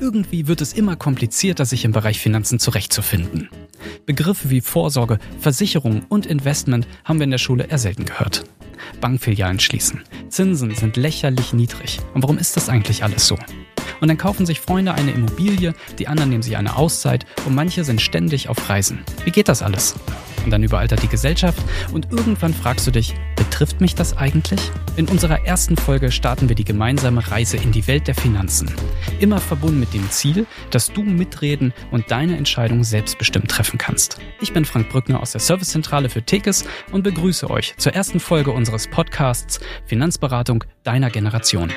Irgendwie wird es immer komplizierter, sich im Bereich Finanzen zurechtzufinden. Begriffe wie Vorsorge, Versicherung und Investment haben wir in der Schule eher selten gehört. Bankfilialen schließen. Zinsen sind lächerlich niedrig. Und warum ist das eigentlich alles so? Und dann kaufen sich Freunde eine Immobilie, die anderen nehmen sich eine Auszeit und manche sind ständig auf Reisen. Wie geht das alles? Und dann überaltert die Gesellschaft und irgendwann fragst du dich, betrifft mich das eigentlich? In unserer ersten Folge starten wir die gemeinsame Reise in die Welt der Finanzen. Immer verbunden mit dem Ziel, dass du mitreden und deine Entscheidung selbstbestimmt treffen kannst. Ich bin Frank Brückner aus der Servicezentrale für Tekes und begrüße euch zur ersten Folge unseres Podcasts Finanzberatung deiner Generation.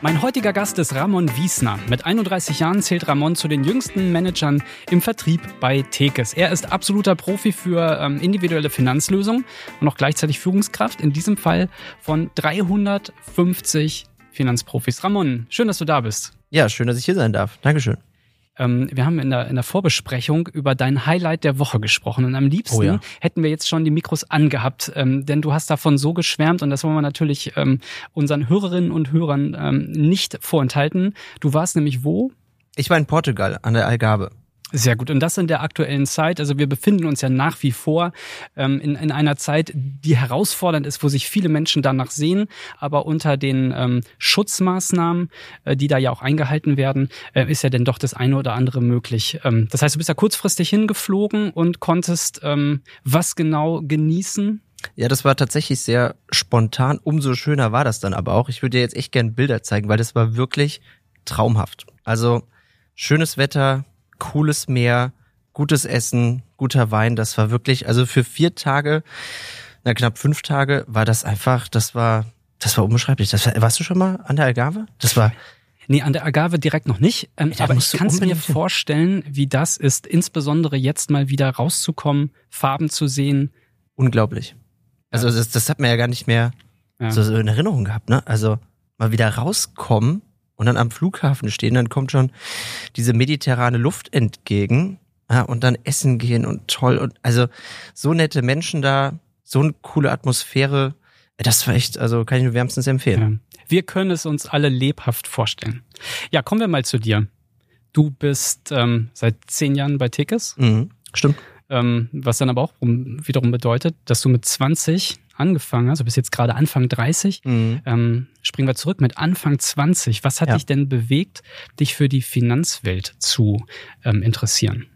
Mein heutiger Gast ist Ramon Wiesner. Mit 31 Jahren zählt Ramon zu den jüngsten Managern im Vertrieb bei Tekes. Er ist absoluter Profi für ähm, individuelle Finanzlösungen und auch gleichzeitig Führungskraft, in diesem Fall von 350 Finanzprofis. Ramon, schön, dass du da bist. Ja, schön, dass ich hier sein darf. Dankeschön. Ähm, wir haben in der, in der Vorbesprechung über dein Highlight der Woche gesprochen und am liebsten oh ja. hätten wir jetzt schon die Mikros angehabt, ähm, denn du hast davon so geschwärmt und das wollen wir natürlich ähm, unseren Hörerinnen und Hörern ähm, nicht vorenthalten. Du warst nämlich wo? Ich war in Portugal an der Algarve. Sehr gut. Und das in der aktuellen Zeit. Also wir befinden uns ja nach wie vor ähm, in, in einer Zeit, die herausfordernd ist, wo sich viele Menschen danach sehen. Aber unter den ähm, Schutzmaßnahmen, äh, die da ja auch eingehalten werden, äh, ist ja denn doch das eine oder andere möglich. Ähm, das heißt, du bist ja kurzfristig hingeflogen und konntest ähm, was genau genießen? Ja, das war tatsächlich sehr spontan. Umso schöner war das dann aber auch. Ich würde dir jetzt echt gerne Bilder zeigen, weil das war wirklich traumhaft. Also schönes Wetter, cooles Meer, gutes Essen, guter Wein. Das war wirklich, also für vier Tage, na knapp fünf Tage, war das einfach, das war, das war unbeschreiblich. Das war, warst du schon mal an der Algarve? Das war. Nee, an der Agave direkt noch nicht. Ähm, aber ich kann es mir vorstellen, wie das ist, insbesondere jetzt mal wieder rauszukommen, Farben zu sehen. Unglaublich. Also das, das hat man ja gar nicht mehr ja. so in Erinnerung gehabt, ne? Also mal wieder rauskommen und dann am Flughafen stehen, dann kommt schon diese mediterrane Luft entgegen ja, und dann essen gehen und toll und also so nette Menschen da, so eine coole Atmosphäre. Das war echt, also kann ich nur wärmstens empfehlen. Ja. Wir können es uns alle lebhaft vorstellen. Ja, kommen wir mal zu dir. Du bist ähm, seit zehn Jahren bei Tickets. Mhm, stimmt. Ähm, was dann aber auch wiederum bedeutet, dass du mit 20 angefangen hast, du bist jetzt gerade Anfang 30, mhm. ähm, springen wir zurück mit Anfang 20. Was hat ja. dich denn bewegt, dich für die Finanzwelt zu ähm, interessieren?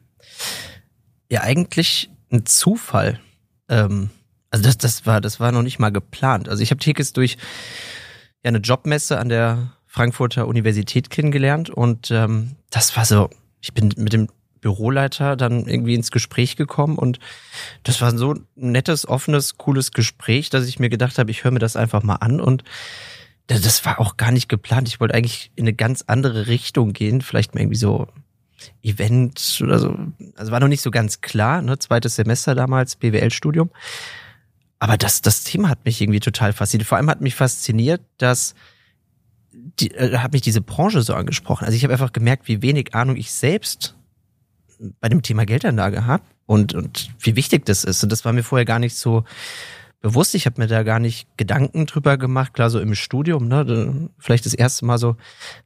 Ja, eigentlich ein Zufall. Ähm, also das, das war, das war noch nicht mal geplant. Also ich habe Tickets durch ja, eine Jobmesse an der Frankfurter Universität kennengelernt und ähm, das war so, ich bin mit dem Büroleiter dann irgendwie ins Gespräch gekommen und das war so ein nettes, offenes, cooles Gespräch, dass ich mir gedacht habe, ich höre mir das einfach mal an und das war auch gar nicht geplant. Ich wollte eigentlich in eine ganz andere Richtung gehen, vielleicht mal irgendwie so Event oder so. Also war noch nicht so ganz klar, ne? Zweites Semester damals, BWL-Studium. Aber das, das Thema hat mich irgendwie total fasziniert. Vor allem hat mich fasziniert, dass die, äh, hat mich diese Branche so angesprochen. Also ich habe einfach gemerkt, wie wenig Ahnung ich selbst bei dem Thema Geldanlage habe und, und wie wichtig das ist. Und das war mir vorher gar nicht so bewusst. Ich habe mir da gar nicht Gedanken drüber gemacht. Klar, so im Studium, ne, vielleicht das erste Mal so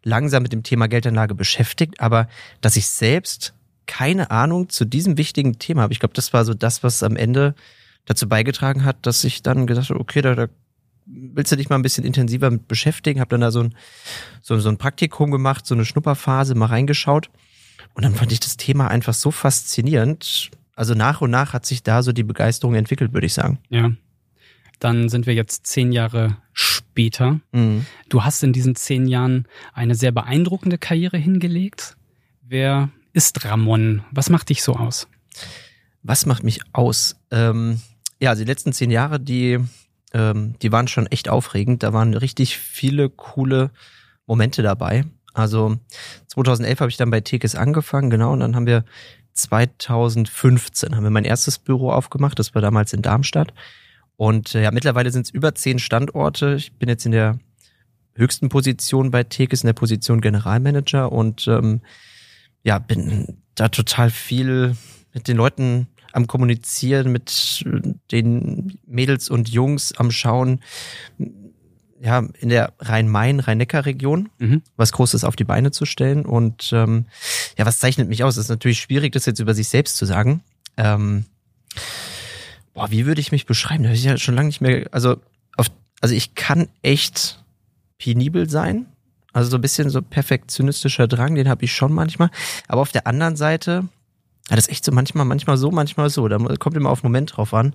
langsam mit dem Thema Geldanlage beschäftigt, aber dass ich selbst keine Ahnung zu diesem wichtigen Thema habe. Ich glaube, das war so das, was am Ende dazu beigetragen hat, dass ich dann gedacht habe, okay, da, da willst du dich mal ein bisschen intensiver mit beschäftigen? Habe dann da so ein, so, so ein Praktikum gemacht, so eine Schnupperphase, mal reingeschaut. Und dann fand ich das Thema einfach so faszinierend. Also nach und nach hat sich da so die Begeisterung entwickelt, würde ich sagen. Ja. Dann sind wir jetzt zehn Jahre später. Mhm. Du hast in diesen zehn Jahren eine sehr beeindruckende Karriere hingelegt. Wer ist Ramon? Was macht dich so aus? Was macht mich aus? Ähm, ja, also die letzten zehn Jahre, die, ähm, die waren schon echt aufregend. Da waren richtig viele coole Momente dabei. Also 2011 habe ich dann bei Tekes angefangen, genau, und dann haben wir 2015 haben wir mein erstes Büro aufgemacht. Das war damals in Darmstadt. Und äh, ja, mittlerweile sind es über zehn Standorte. Ich bin jetzt in der höchsten Position bei Tekes in der Position Generalmanager und ähm, ja, bin da total viel mit den Leuten am Kommunizieren, mit den Mädels und Jungs am Schauen, ja, in der Rhein-Main, Rhein-Neckar-Region mhm. was Großes auf die Beine zu stellen. Und ähm, ja, was zeichnet mich aus? Es ist natürlich schwierig, das jetzt über sich selbst zu sagen. Ähm, boah, wie würde ich mich beschreiben? Da habe ich ja schon lange nicht mehr, also auf, also ich kann echt penibel sein. Also so ein bisschen so perfektionistischer Drang, den habe ich schon manchmal. Aber auf der anderen Seite, ja, das ist echt so manchmal, manchmal so, manchmal so. Da kommt immer auf den Moment drauf an,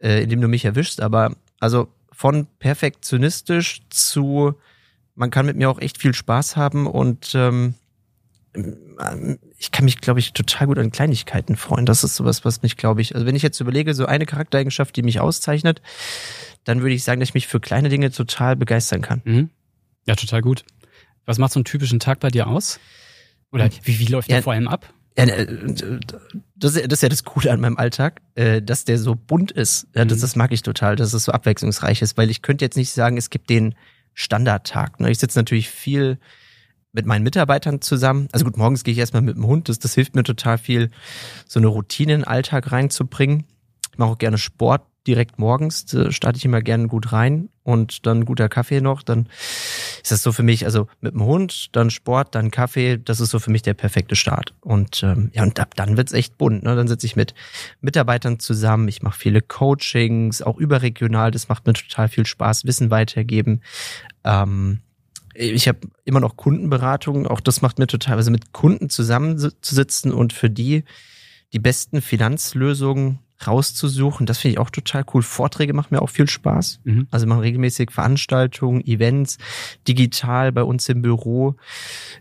äh, in dem du mich erwischst. Aber also von perfektionistisch zu, man kann mit mir auch echt viel Spaß haben und ähm, ich kann mich, glaube ich, total gut an Kleinigkeiten freuen. Das ist sowas, was mich, glaube ich, also wenn ich jetzt überlege, so eine Charaktereigenschaft, die mich auszeichnet, dann würde ich sagen, dass ich mich für kleine Dinge total begeistern kann. Mhm. Ja, total gut. Was macht so einen typischen Tag bei dir aus? Oder wie, wie läuft ja, der vor allem ab? Ja, äh, das, ist ja das Coole an meinem Alltag, äh, dass der so bunt ist. Ja, das, mhm. das mag ich total, dass es so abwechslungsreich ist, weil ich könnte jetzt nicht sagen, es gibt den Standardtag. Ne? Ich sitze natürlich viel mit meinen Mitarbeitern zusammen. Also gut, morgens gehe ich erstmal mit dem Hund. Das, das hilft mir total viel, so eine Routine in den Alltag reinzubringen. Ich mache auch gerne Sport direkt morgens. Da starte ich immer gerne gut rein und dann guter Kaffee noch. Dann ist das so für mich, also mit dem Hund, dann Sport, dann Kaffee. Das ist so für mich der perfekte Start. Und ähm, ja, und ab dann wird's echt bunt. Ne? Dann sitze ich mit Mitarbeitern zusammen. Ich mache viele Coachings, auch überregional. Das macht mir total viel Spaß. Wissen weitergeben. Ähm, ich habe immer noch Kundenberatungen, auch das macht mir total, also mit Kunden zusammenzusitzen und für die die besten Finanzlösungen rauszusuchen, das finde ich auch total cool. Vorträge machen mir auch viel Spaß. Mhm. Also machen regelmäßig Veranstaltungen, Events, digital bei uns im Büro.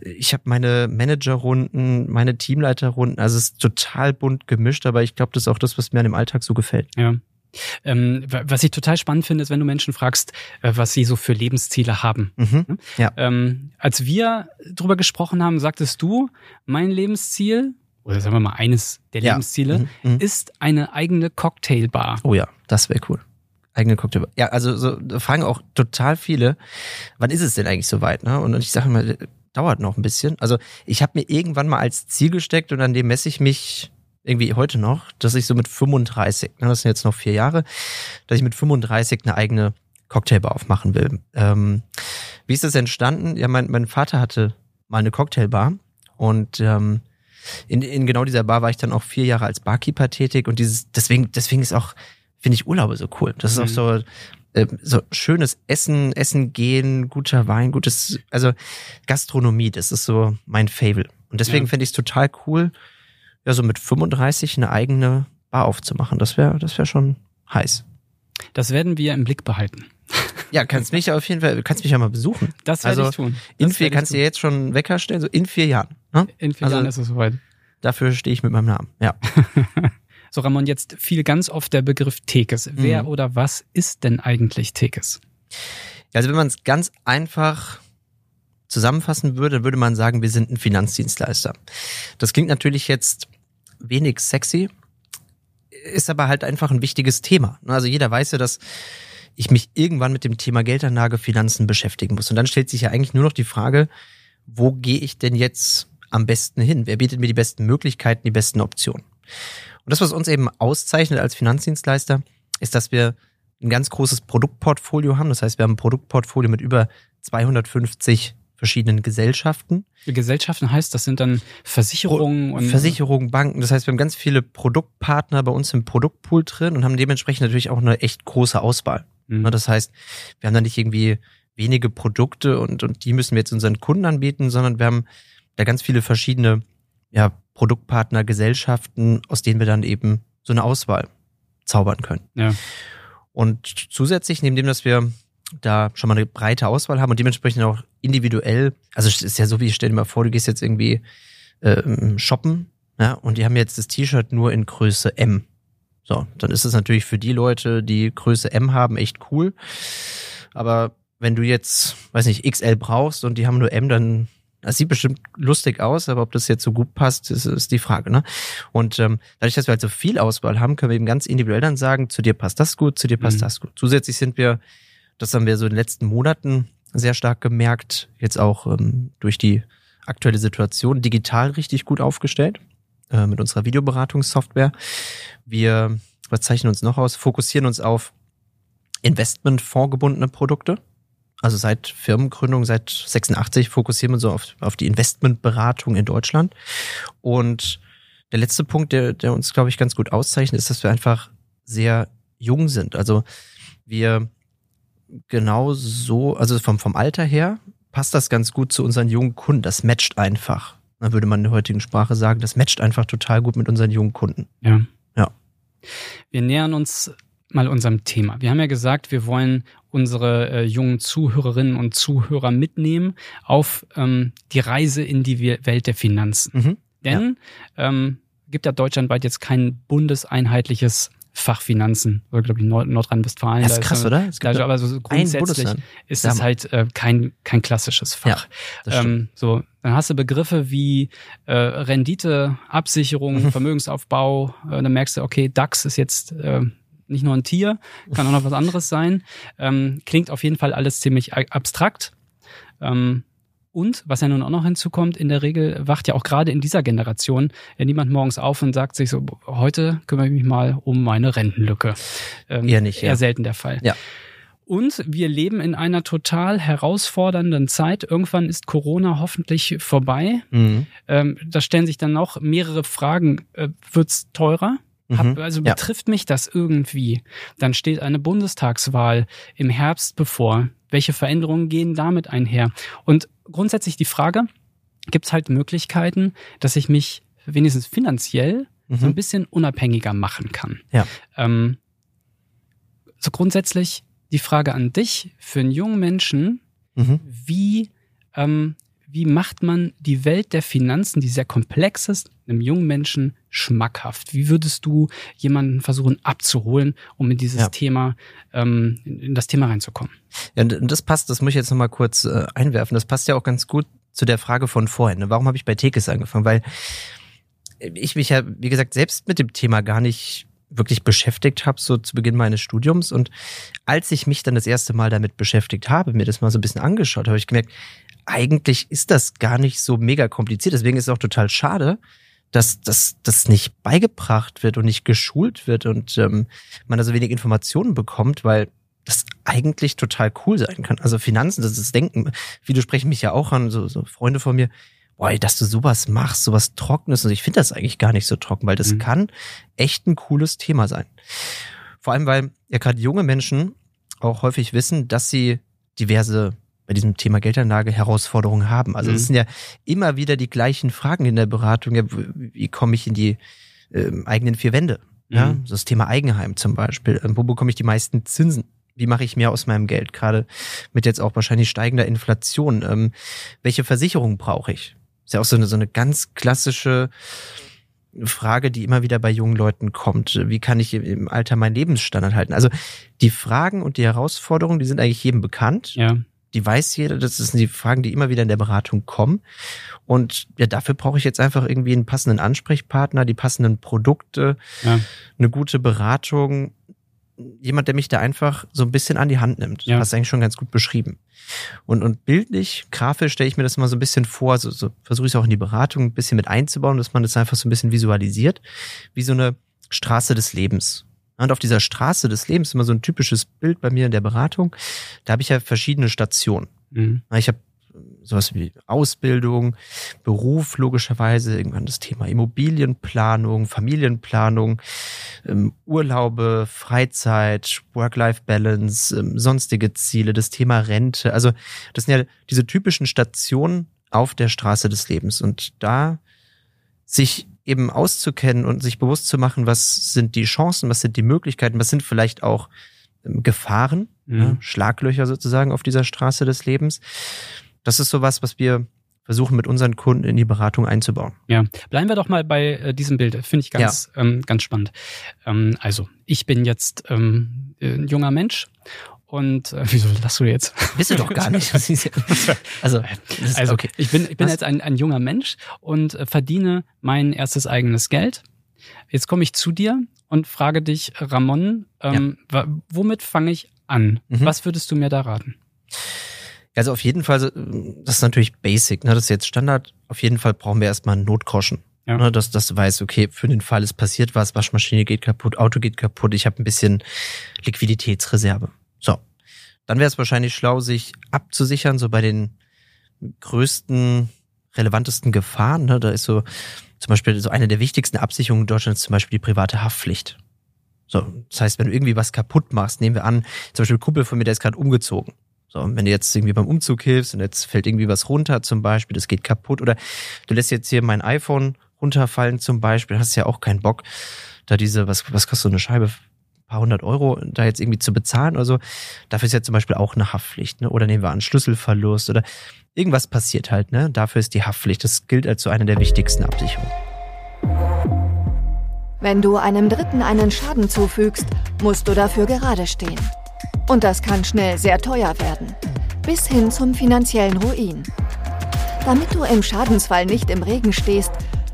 Ich habe meine Managerrunden, meine Teamleiterrunden, also es ist total bunt gemischt, aber ich glaube, das ist auch das, was mir an dem Alltag so gefällt. Ja. Ähm, was ich total spannend finde, ist, wenn du Menschen fragst, äh, was sie so für Lebensziele haben. Mhm, ja. Ähm, als wir drüber gesprochen haben, sagtest du, mein Lebensziel, oder sagen wir mal eines der ja. Lebensziele, mhm, mhm. ist eine eigene Cocktailbar. Oh ja, das wäre cool. Eigene Cocktailbar. Ja, also so fragen auch total viele, wann ist es denn eigentlich soweit? Ne? Und ich sage mal, dauert noch ein bisschen. Also ich habe mir irgendwann mal als Ziel gesteckt und an dem messe ich mich irgendwie heute noch, dass ich so mit 35, ne, das sind jetzt noch vier Jahre, dass ich mit 35 eine eigene Cocktailbar aufmachen will. Ähm, wie ist das entstanden? Ja, mein, mein Vater hatte mal eine Cocktailbar und ähm, in, in genau dieser Bar war ich dann auch vier Jahre als Barkeeper tätig und dieses, deswegen, deswegen ist auch, finde ich Urlaube so cool. Das ist mhm. auch so, äh, so schönes Essen, Essen gehen, guter Wein, gutes, also Gastronomie, das ist so mein Fable. Und deswegen ja. finde ich es total cool, ja, so mit 35 eine eigene Bar aufzumachen. Das wäre, das wäre schon heiß. Das werden wir im Blick behalten. Ja, kannst mich auf jeden Fall, kannst mich ja mal besuchen. Das werde also, ich tun. Das in vier kannst du jetzt schon Wecker stellen, so in vier Jahren. Ne? In vier also, Jahren ist es soweit. Dafür stehe ich mit meinem Namen, ja. so, Ramon, jetzt fiel ganz oft der Begriff Tekes. Wer mhm. oder was ist denn eigentlich Tekes? Also wenn man es ganz einfach zusammenfassen würde, würde man sagen, wir sind ein Finanzdienstleister. Das klingt natürlich jetzt wenig sexy, ist aber halt einfach ein wichtiges Thema. Also jeder weiß ja, dass ich mich irgendwann mit dem Thema Geldanlage, Finanzen beschäftigen muss. Und dann stellt sich ja eigentlich nur noch die Frage, wo gehe ich denn jetzt am besten hin? Wer bietet mir die besten Möglichkeiten, die besten Optionen? Und das, was uns eben auszeichnet als Finanzdienstleister, ist, dass wir ein ganz großes Produktportfolio haben. Das heißt, wir haben ein Produktportfolio mit über 250 verschiedenen Gesellschaften. Gesellschaften heißt, das sind dann Versicherungen und Versicherungen, Banken. Das heißt, wir haben ganz viele Produktpartner bei uns im Produktpool drin und haben dementsprechend natürlich auch eine echt große Auswahl. Mhm. Das heißt, wir haben da nicht irgendwie wenige Produkte und, und die müssen wir jetzt unseren Kunden anbieten, sondern wir haben da ganz viele verschiedene ja, Produktpartner, Gesellschaften, aus denen wir dann eben so eine Auswahl zaubern können. Ja. Und zusätzlich, neben dem, dass wir da schon mal eine breite Auswahl haben und dementsprechend auch individuell, also es ist ja so, wie ich stell dir mal vor, du gehst jetzt irgendwie äh, shoppen, ja, und die haben jetzt das T-Shirt nur in Größe M. So, dann ist es natürlich für die Leute, die Größe M haben, echt cool. Aber wenn du jetzt, weiß nicht, XL brauchst und die haben nur M, dann das sieht bestimmt lustig aus, aber ob das jetzt so gut passt, ist, ist die Frage. Ne? Und ähm, dadurch, dass wir halt so viel Auswahl haben, können wir eben ganz individuell dann sagen, zu dir passt das gut, zu dir passt mhm. das gut. Zusätzlich sind wir das haben wir so in den letzten Monaten sehr stark gemerkt, jetzt auch ähm, durch die aktuelle Situation, digital richtig gut aufgestellt äh, mit unserer Videoberatungssoftware. Wir, was zeichnen uns noch aus? Fokussieren uns auf Investmentfondsgebundene Produkte. Also seit Firmengründung, seit 86 fokussieren wir so auf, auf die Investmentberatung in Deutschland. Und der letzte Punkt, der, der uns, glaube ich, ganz gut auszeichnet, ist, dass wir einfach sehr jung sind. Also wir genau so, also vom, vom Alter her passt das ganz gut zu unseren jungen Kunden. Das matcht einfach. Da würde man in der heutigen Sprache sagen, das matcht einfach total gut mit unseren jungen Kunden. Ja. Ja. Wir nähern uns mal unserem Thema. Wir haben ja gesagt, wir wollen unsere äh, jungen Zuhörerinnen und Zuhörer mitnehmen auf ähm, die Reise in die Welt der Finanzen. Mhm. Denn ja. ähm, gibt ja deutschlandweit jetzt kein bundeseinheitliches Fachfinanzen, oder glaube ich Nord Nordrhein-Westfalen. Das ist krass, oder? Es gibt aber so grundsätzlich ist es halt äh, kein, kein klassisches Fach. Ja, ähm, so, dann hast du Begriffe wie äh, Rendite, Absicherung, mhm. Vermögensaufbau. Äh, dann merkst du, okay, DAX ist jetzt äh, nicht nur ein Tier, kann auch noch was anderes sein. Ähm, klingt auf jeden Fall alles ziemlich abstrakt. Ähm, und was ja nun auch noch hinzukommt, in der Regel wacht ja auch gerade in dieser Generation ja niemand morgens auf und sagt sich so, heute kümmere ich mich mal um meine Rentenlücke. Ähm, eher nicht. Eher ja. selten der Fall. Ja. Und wir leben in einer total herausfordernden Zeit. Irgendwann ist Corona hoffentlich vorbei. Mhm. Ähm, da stellen sich dann noch mehrere Fragen. Äh, wird's teurer? Hab, mhm. also ja. betrifft mich das irgendwie? Dann steht eine Bundestagswahl im Herbst bevor. Welche Veränderungen gehen damit einher? Und grundsätzlich die Frage, gibt es halt Möglichkeiten, dass ich mich wenigstens finanziell mhm. so ein bisschen unabhängiger machen kann. Ja. Ähm, so grundsätzlich die Frage an dich, für einen jungen Menschen, mhm. wie, ähm, wie macht man die Welt der Finanzen, die sehr komplex ist, einem jungen Menschen schmackhaft? Wie würdest du jemanden versuchen abzuholen, um in dieses ja. Thema, ähm, in das Thema reinzukommen? Ja, und das passt, das muss ich jetzt nochmal kurz äh, einwerfen. Das passt ja auch ganz gut zu der Frage von vorhin. Ne? Warum habe ich bei Tekes angefangen? Weil ich mich ja, wie gesagt, selbst mit dem Thema gar nicht wirklich beschäftigt habe, so zu Beginn meines Studiums. Und als ich mich dann das erste Mal damit beschäftigt habe, mir das mal so ein bisschen angeschaut, habe ich gemerkt, eigentlich ist das gar nicht so mega kompliziert. Deswegen ist es auch total schade, dass das dass nicht beigebracht wird und nicht geschult wird und ähm, man da so wenig Informationen bekommt, weil das eigentlich total cool sein kann. Also Finanzen, das ist Denken. Viele sprechen mich ja auch an, so, so Freunde von mir, boah, dass du sowas machst, sowas Trockenes. Und ich finde das eigentlich gar nicht so trocken, weil das mhm. kann echt ein cooles Thema sein. Vor allem, weil ja gerade junge Menschen auch häufig wissen, dass sie diverse bei diesem Thema Geldanlage Herausforderungen haben. Also es mhm. sind ja immer wieder die gleichen Fragen in der Beratung. Ja, wie komme ich in die äh, eigenen vier Wände? Ja, mhm. das Thema Eigenheim zum Beispiel. Ähm, wo bekomme ich die meisten Zinsen? Wie mache ich mehr aus meinem Geld? Gerade mit jetzt auch wahrscheinlich steigender Inflation. Ähm, welche Versicherung brauche ich? Ist ja auch so eine, so eine ganz klassische Frage, die immer wieder bei jungen Leuten kommt. Wie kann ich im Alter meinen Lebensstandard halten? Also die Fragen und die Herausforderungen, die sind eigentlich jedem bekannt. Ja die weiß jeder, das sind die Fragen, die immer wieder in der Beratung kommen. Und ja, dafür brauche ich jetzt einfach irgendwie einen passenden Ansprechpartner, die passenden Produkte, ja. eine gute Beratung, jemand, der mich da einfach so ein bisschen an die Hand nimmt. Ja. Hast du eigentlich schon ganz gut beschrieben. Und, und bildlich, grafisch stelle ich mir das mal so ein bisschen vor, so, so versuche ich es auch in die Beratung ein bisschen mit einzubauen, dass man das einfach so ein bisschen visualisiert, wie so eine Straße des Lebens. Und auf dieser Straße des Lebens, immer so ein typisches Bild bei mir in der Beratung, da habe ich ja verschiedene Stationen. Mhm. Ich habe sowas wie Ausbildung, Beruf logischerweise, irgendwann das Thema Immobilienplanung, Familienplanung, ähm, Urlaube, Freizeit, Work-Life-Balance, ähm, sonstige Ziele, das Thema Rente. Also das sind ja diese typischen Stationen auf der Straße des Lebens. Und da sich eben auszukennen und sich bewusst zu machen, was sind die Chancen, was sind die Möglichkeiten, was sind vielleicht auch ähm, Gefahren, mhm. ja, Schlaglöcher sozusagen auf dieser Straße des Lebens. Das ist sowas, was wir versuchen mit unseren Kunden in die Beratung einzubauen. Ja, bleiben wir doch mal bei äh, diesem Bild. Finde ich ganz, ja. ähm, ganz spannend. Ähm, also, ich bin jetzt ähm, ein junger Mensch und äh, wieso lachst du jetzt? Bist du doch gar nicht. also, also okay. ich bin, ich bin jetzt ein, ein junger Mensch und äh, verdiene mein erstes eigenes Geld. Jetzt komme ich zu dir und frage dich, Ramon, ähm, ja. womit fange ich an? Mhm. Was würdest du mir da raten? Also auf jeden Fall, das ist natürlich basic, ne? das ist jetzt Standard. Auf jeden Fall brauchen wir erstmal einen Notgroschen. Ja. Ne? Dass, dass du weißt, okay, für den Fall es passiert was, Waschmaschine geht kaputt, Auto geht kaputt, ich habe ein bisschen Liquiditätsreserve. So. Dann wäre es wahrscheinlich schlau, sich abzusichern, so bei den größten, relevantesten Gefahren. Ne? Da ist so zum Beispiel so eine der wichtigsten Absicherungen in Deutschland ist zum Beispiel die private Haftpflicht. So, das heißt, wenn du irgendwie was kaputt machst, nehmen wir an, zum Beispiel ein Kumpel von mir, der ist gerade umgezogen. So, und wenn du jetzt irgendwie beim Umzug hilfst und jetzt fällt irgendwie was runter zum Beispiel, das geht kaputt oder du lässt jetzt hier mein iPhone runterfallen zum Beispiel, hast ja auch keinen Bock, da diese, was, was kostet so eine Scheibe? Ein paar hundert Euro da jetzt irgendwie zu bezahlen oder so. Dafür ist ja zum Beispiel auch eine Haftpflicht, ne? Oder nehmen wir an Schlüsselverlust oder irgendwas passiert halt, ne? Dafür ist die Haftpflicht. Das gilt als so eine der wichtigsten Absicherungen. Wenn du einem Dritten einen Schaden zufügst, musst du dafür gerade stehen. Und das kann schnell sehr teuer werden. Bis hin zum finanziellen Ruin. Damit du im Schadensfall nicht im Regen stehst,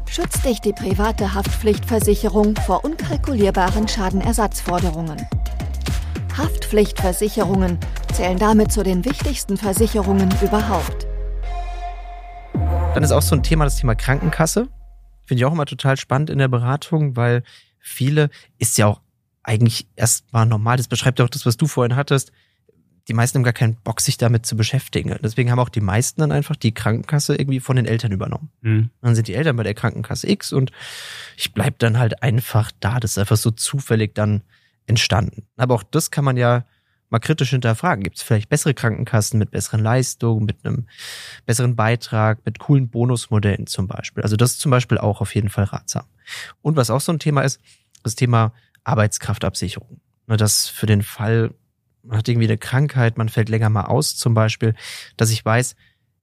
schützt dich die private Haftpflichtversicherung vor unkalkulierbaren Schadenersatzforderungen. Haftpflichtversicherungen zählen damit zu den wichtigsten Versicherungen überhaupt. Dann ist auch so ein Thema das Thema Krankenkasse. Finde ich auch immer total spannend in der Beratung, weil viele ist ja auch eigentlich erstmal normal. Das beschreibt ja auch das, was du vorhin hattest. Die meisten haben gar keinen Bock, sich damit zu beschäftigen. Deswegen haben auch die meisten dann einfach die Krankenkasse irgendwie von den Eltern übernommen. Mhm. Dann sind die Eltern bei der Krankenkasse X und ich bleib dann halt einfach da. Das ist einfach so zufällig dann entstanden. Aber auch das kann man ja mal kritisch hinterfragen. Gibt es vielleicht bessere Krankenkassen mit besseren Leistungen, mit einem besseren Beitrag, mit coolen Bonusmodellen zum Beispiel? Also das ist zum Beispiel auch auf jeden Fall ratsam. Und was auch so ein Thema ist, das Thema Arbeitskraftabsicherung. Das für den Fall, man hat irgendwie eine Krankheit, man fällt länger mal aus zum Beispiel, dass ich weiß,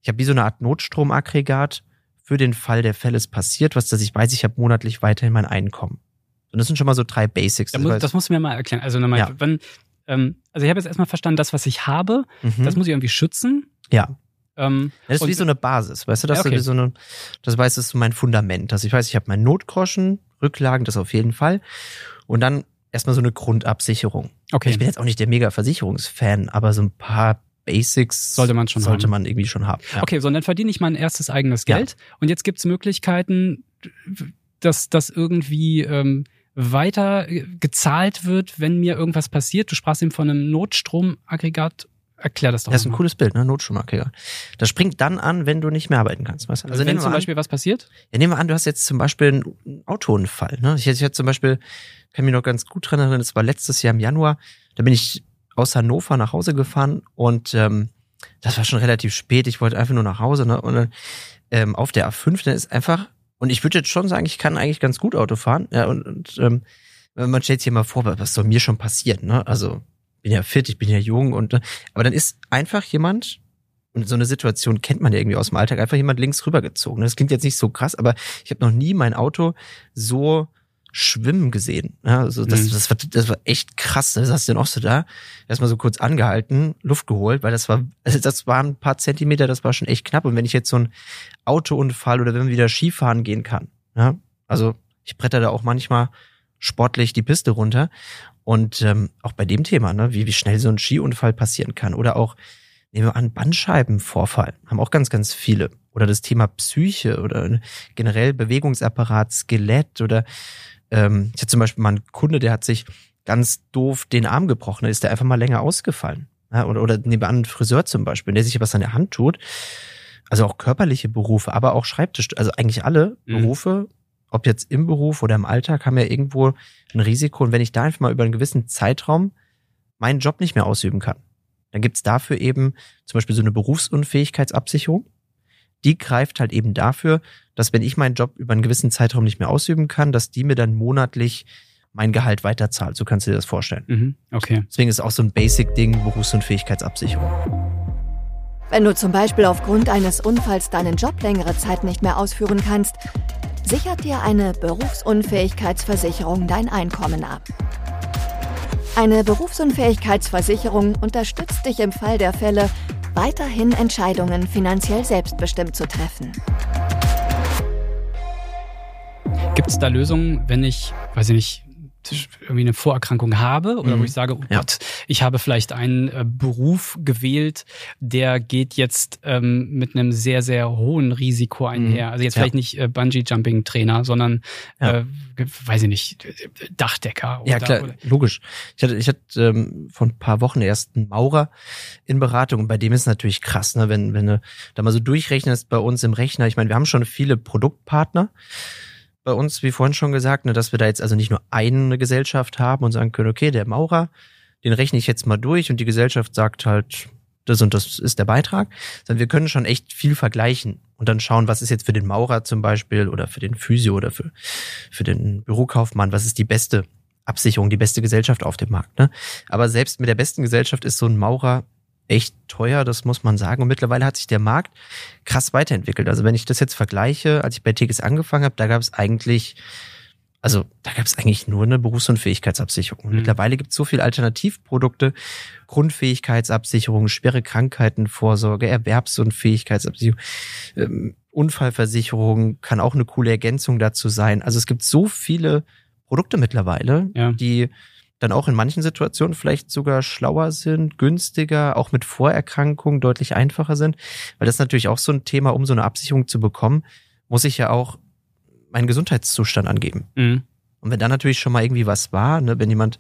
ich habe wie so eine Art Notstromaggregat für den Fall der Fälle ist passiert, was dass ich weiß, ich habe monatlich weiterhin mein Einkommen. Und das sind schon mal so drei Basics. Das, muss, das musst du mir mal erklären. Also nochmal, ja. wenn, ähm, also ich habe jetzt erstmal verstanden, das, was ich habe, mhm. das muss ich irgendwie schützen. Ja. Ähm, das ist wie so eine Basis, weißt du, das ja, okay. so eine, das weiß, das ist so mein Fundament. Dass ich weiß, ich habe meinen Notgroschen, Rücklagen, das auf jeden Fall. Und dann erstmal so eine Grundabsicherung. Okay. Ich bin jetzt auch nicht der mega Versicherungsfan, aber so ein paar Basics sollte man schon sollte haben. man irgendwie schon haben. Ja. Okay, so und dann verdiene ich mein erstes eigenes Geld ja. und jetzt gibt es Möglichkeiten, dass das irgendwie ähm, weiter gezahlt wird, wenn mir irgendwas passiert. Du sprachst eben von einem Notstromaggregat Erklär das doch Das ist ein cooles Bild, ne? Notstromaggregat. Das springt dann an, wenn du nicht mehr arbeiten kannst. Weißt du? Also, wenn zum Beispiel an, was passiert? Ja, nehmen wir an, du hast jetzt zum Beispiel einen Autounfall. Ne? Ich, ich hatte zum Beispiel, kann mich noch ganz gut dran erinnern, das war letztes Jahr im Januar, da bin ich aus Hannover nach Hause gefahren und ähm, das war schon relativ spät. Ich wollte einfach nur nach Hause. Ne? Und ähm, auf der A5, da ist einfach, und ich würde jetzt schon sagen, ich kann eigentlich ganz gut Auto fahren. Ja, und, und ähm, man stellt sich hier mal vor, was soll mir schon passieren? Ne? Also bin ja fit, ich bin ja jung und aber dann ist einfach jemand und so eine Situation kennt man ja irgendwie aus dem Alltag, einfach jemand links rübergezogen. Das klingt jetzt nicht so krass, aber ich habe noch nie mein Auto so schwimmen gesehen. Ja, also das, mhm. das, war, das war echt krass. Da saß dann auch so da, erstmal so kurz angehalten, Luft geholt, weil das war, also das waren ein paar Zentimeter, das war schon echt knapp. Und wenn ich jetzt so ein Autounfall oder wenn man wieder Skifahren gehen kann, ja, also ich bretter da auch manchmal sportlich die Piste runter und ähm, auch bei dem Thema, ne, wie, wie schnell so ein Skiunfall passieren kann. Oder auch, nehmen wir an, Bandscheibenvorfall. Haben auch ganz, ganz viele. Oder das Thema Psyche oder generell Bewegungsapparat, Skelett oder ähm, ich hatte zum Beispiel mal einen Kunde, der hat sich ganz doof den Arm gebrochen, da ist der einfach mal länger ausgefallen. Ja, oder, oder nehmen wir an, ein Friseur zum Beispiel, der sich was an der Hand tut. Also auch körperliche Berufe, aber auch Schreibtisch, also eigentlich alle mhm. Ob jetzt im Beruf oder im Alltag, haben ja irgendwo ein Risiko. Und wenn ich da einfach mal über einen gewissen Zeitraum meinen Job nicht mehr ausüben kann, dann gibt's dafür eben zum Beispiel so eine Berufsunfähigkeitsabsicherung. Die greift halt eben dafür, dass wenn ich meinen Job über einen gewissen Zeitraum nicht mehr ausüben kann, dass die mir dann monatlich mein Gehalt weiterzahlt. So kannst du dir das vorstellen. Mhm, okay. Deswegen ist auch so ein Basic-Ding Berufsunfähigkeitsabsicherung. Wenn du zum Beispiel aufgrund eines Unfalls deinen Job längere Zeit nicht mehr ausführen kannst, sichert dir eine Berufsunfähigkeitsversicherung dein Einkommen ab. Eine Berufsunfähigkeitsversicherung unterstützt dich im Fall der Fälle, weiterhin Entscheidungen finanziell selbstbestimmt zu treffen. Gibt es da Lösungen, wenn ich, weiß ich nicht, irgendwie eine Vorerkrankung habe oder mhm. wo ich sage, oh ja. Gott, ich habe vielleicht einen äh, Beruf gewählt, der geht jetzt ähm, mit einem sehr, sehr hohen Risiko einher. Mhm. Also jetzt ja. vielleicht nicht äh, Bungee-Jumping-Trainer, sondern, ja. äh, weiß ich nicht, Dachdecker. Oder, ja, klar, oder. logisch. Ich hatte, ich hatte ähm, vor ein paar Wochen erst einen Maurer in Beratung und bei dem ist natürlich krass, ne, wenn, wenn du da mal so durchrechnest bei uns im Rechner. Ich meine, wir haben schon viele Produktpartner bei uns, wie vorhin schon gesagt, ne, dass wir da jetzt also nicht nur eine Gesellschaft haben und sagen können, okay, der Maurer, den rechne ich jetzt mal durch und die Gesellschaft sagt halt, das und das ist der Beitrag, sondern wir können schon echt viel vergleichen und dann schauen, was ist jetzt für den Maurer zum Beispiel oder für den Physio oder für, für den Bürokaufmann, was ist die beste Absicherung, die beste Gesellschaft auf dem Markt. Ne? Aber selbst mit der besten Gesellschaft ist so ein Maurer echt teuer, das muss man sagen. Und mittlerweile hat sich der Markt krass weiterentwickelt. Also wenn ich das jetzt vergleiche, als ich bei TGS angefangen habe, da gab es eigentlich, also da gab es eigentlich nur eine Berufsunfähigkeitsabsicherung. Mhm. Mittlerweile gibt es so viele Alternativprodukte, Grundfähigkeitsabsicherung, schwere Krankheitenvorsorge, Erwerbsunfähigkeitsabsicherung, ähm, Unfallversicherung kann auch eine coole Ergänzung dazu sein. Also es gibt so viele Produkte mittlerweile, ja. die dann auch in manchen Situationen vielleicht sogar schlauer sind, günstiger, auch mit Vorerkrankungen deutlich einfacher sind. Weil das ist natürlich auch so ein Thema, um so eine Absicherung zu bekommen, muss ich ja auch meinen Gesundheitszustand angeben. Mhm. Und wenn da natürlich schon mal irgendwie was war, ne, wenn jemand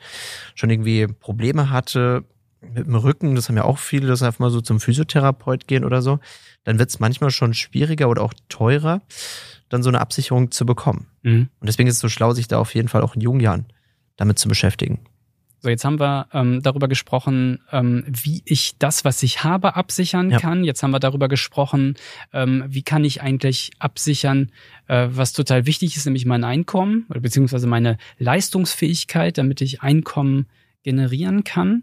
schon irgendwie Probleme hatte mit dem Rücken, das haben ja auch viele, dass einfach mal so zum Physiotherapeut gehen oder so, dann wird es manchmal schon schwieriger oder auch teurer, dann so eine Absicherung zu bekommen. Mhm. Und deswegen ist es so schlau, sich da auf jeden Fall auch in jungen Jahren damit zu beschäftigen. So, jetzt haben wir ähm, darüber gesprochen, ähm, wie ich das, was ich habe, absichern ja. kann. Jetzt haben wir darüber gesprochen, ähm, wie kann ich eigentlich absichern, äh, was total wichtig ist, nämlich mein Einkommen, beziehungsweise meine Leistungsfähigkeit, damit ich Einkommen generieren kann.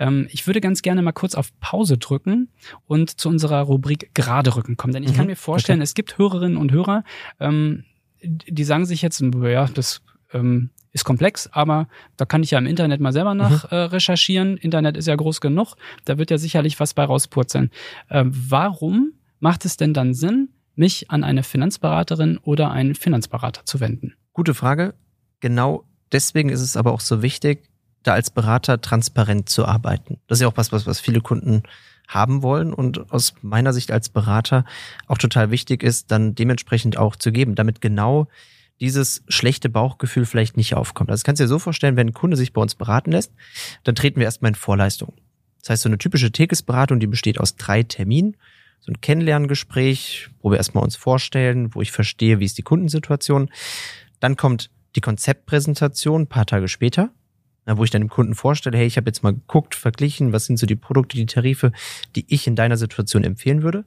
Ähm, ich würde ganz gerne mal kurz auf Pause drücken und zu unserer Rubrik gerade rücken kommen. Denn ich mhm. kann mir vorstellen, okay. es gibt Hörerinnen und Hörer, ähm, die sagen sich jetzt, ja, das ähm, ist komplex, aber da kann ich ja im Internet mal selber nach mhm. äh, recherchieren. Internet ist ja groß genug, da wird ja sicherlich was bei rauspurzeln. Äh, warum macht es denn dann Sinn, mich an eine Finanzberaterin oder einen Finanzberater zu wenden? Gute Frage. Genau deswegen ist es aber auch so wichtig, da als Berater transparent zu arbeiten. Das ist ja auch was, was, was viele Kunden haben wollen und aus meiner Sicht als Berater auch total wichtig ist, dann dementsprechend auch zu geben, damit genau dieses schlechte Bauchgefühl vielleicht nicht aufkommt. Also kannst du dir so vorstellen, wenn ein Kunde sich bei uns beraten lässt, dann treten wir erstmal in Vorleistung. Das heißt, so eine typische Tekesberatung, die besteht aus drei Terminen. So ein Kennenlerngespräch, wo wir erstmal uns vorstellen, wo ich verstehe, wie ist die Kundensituation. Dann kommt die Konzeptpräsentation ein paar Tage später, wo ich dann dem Kunden vorstelle, hey, ich habe jetzt mal geguckt, verglichen, was sind so die Produkte, die Tarife, die ich in deiner Situation empfehlen würde.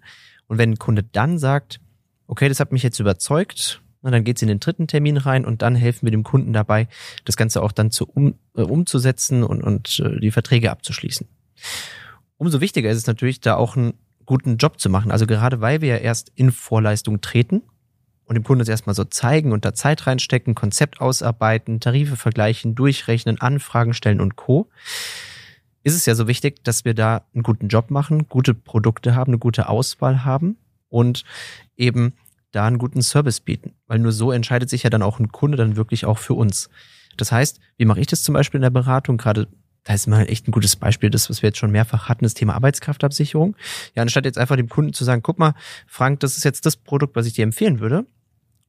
Und wenn ein Kunde dann sagt, okay, das hat mich jetzt überzeugt, und dann geht's in den dritten Termin rein und dann helfen wir dem Kunden dabei, das Ganze auch dann zu um, äh, umzusetzen und, und äh, die Verträge abzuschließen. Umso wichtiger ist es natürlich, da auch einen guten Job zu machen. Also gerade weil wir ja erst in Vorleistung treten und dem Kunden das erstmal so zeigen und da Zeit reinstecken, Konzept ausarbeiten, Tarife vergleichen, durchrechnen, Anfragen stellen und Co., ist es ja so wichtig, dass wir da einen guten Job machen, gute Produkte haben, eine gute Auswahl haben und eben da einen guten Service bieten. Weil nur so entscheidet sich ja dann auch ein Kunde dann wirklich auch für uns. Das heißt, wie mache ich das zum Beispiel in der Beratung? Gerade da ist mal echt ein gutes Beispiel, das, was wir jetzt schon mehrfach hatten, das Thema Arbeitskraftabsicherung. Ja, anstatt jetzt einfach dem Kunden zu sagen, guck mal, Frank, das ist jetzt das Produkt, was ich dir empfehlen würde,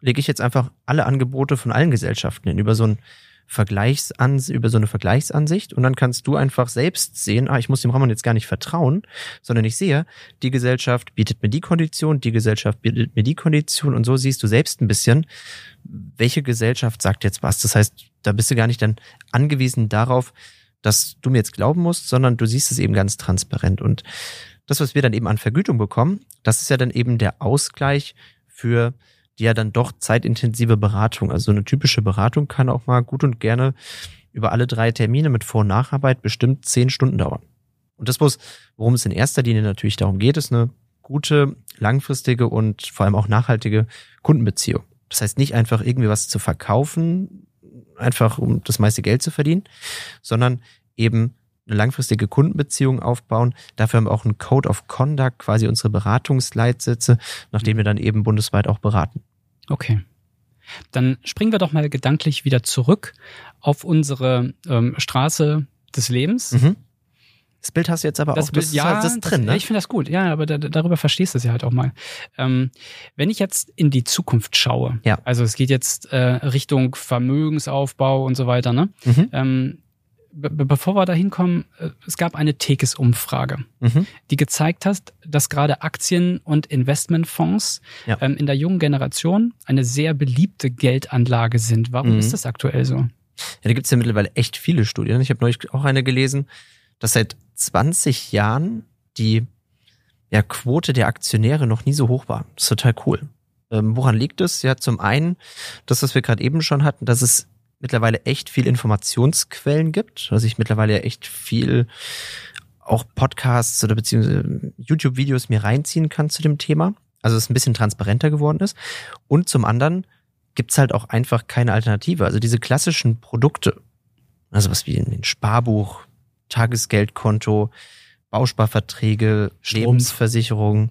lege ich jetzt einfach alle Angebote von allen Gesellschaften hin über so ein Vergleichsans über so eine Vergleichsansicht. Und dann kannst du einfach selbst sehen, ah, ich muss dem Ramon jetzt gar nicht vertrauen, sondern ich sehe, die Gesellschaft bietet mir die Kondition, die Gesellschaft bietet mir die Kondition. Und so siehst du selbst ein bisschen, welche Gesellschaft sagt jetzt was. Das heißt, da bist du gar nicht dann angewiesen darauf, dass du mir jetzt glauben musst, sondern du siehst es eben ganz transparent. Und das, was wir dann eben an Vergütung bekommen, das ist ja dann eben der Ausgleich für die ja dann doch zeitintensive Beratung, also eine typische Beratung kann auch mal gut und gerne über alle drei Termine mit Vor- und Nacharbeit bestimmt zehn Stunden dauern. Und das muss, worum es in erster Linie natürlich darum geht, ist eine gute, langfristige und vor allem auch nachhaltige Kundenbeziehung. Das heißt nicht einfach irgendwie was zu verkaufen, einfach um das meiste Geld zu verdienen, sondern eben eine langfristige Kundenbeziehung aufbauen. Dafür haben wir auch einen Code of Conduct, quasi unsere Beratungsleitsätze, nachdem wir dann eben bundesweit auch beraten. Okay. Dann springen wir doch mal gedanklich wieder zurück auf unsere ähm, Straße des Lebens. Mhm. Das Bild hast du jetzt aber Das auch, Bild- das, ist halt- das ist drin, das, ne? Ich finde das gut, ja, aber da, darüber verstehst du es ja halt auch mal. Ähm, wenn ich jetzt in die Zukunft schaue, Ja. also es geht jetzt äh, Richtung Vermögensaufbau und so weiter, ne? Mhm. Ähm, be be- bevor wir da hinkommen, äh, es gab eine Tekes-Umfrage, Mhm. die gezeigt hat, dass gerade Aktien- und Investmentfonds Ja. ähm, in der jungen Generation eine sehr beliebte Geldanlage sind. Warum Mhm. ist das aktuell so? Ja, da gibt's ja mittlerweile echt viele Studien. Ich habe neulich auch eine gelesen, dass seit 20 Jahren die ja, Quote der Aktionäre noch nie so hoch war. Das ist total cool. Ähm, woran liegt es? Ja, zum einen, das, was wir gerade eben schon hatten, dass es mittlerweile echt viel Informationsquellen gibt, dass ich mittlerweile echt viel auch Podcasts oder beziehungsweise YouTube-Videos mir reinziehen kann zu dem Thema. Also es ein bisschen transparenter geworden ist. Und zum anderen gibt's halt auch einfach keine Alternative. Also diese klassischen Produkte, also was wie ein Sparbuch, Tagesgeldkonto, Bausparverträge, Strumpf. Lebensversicherung,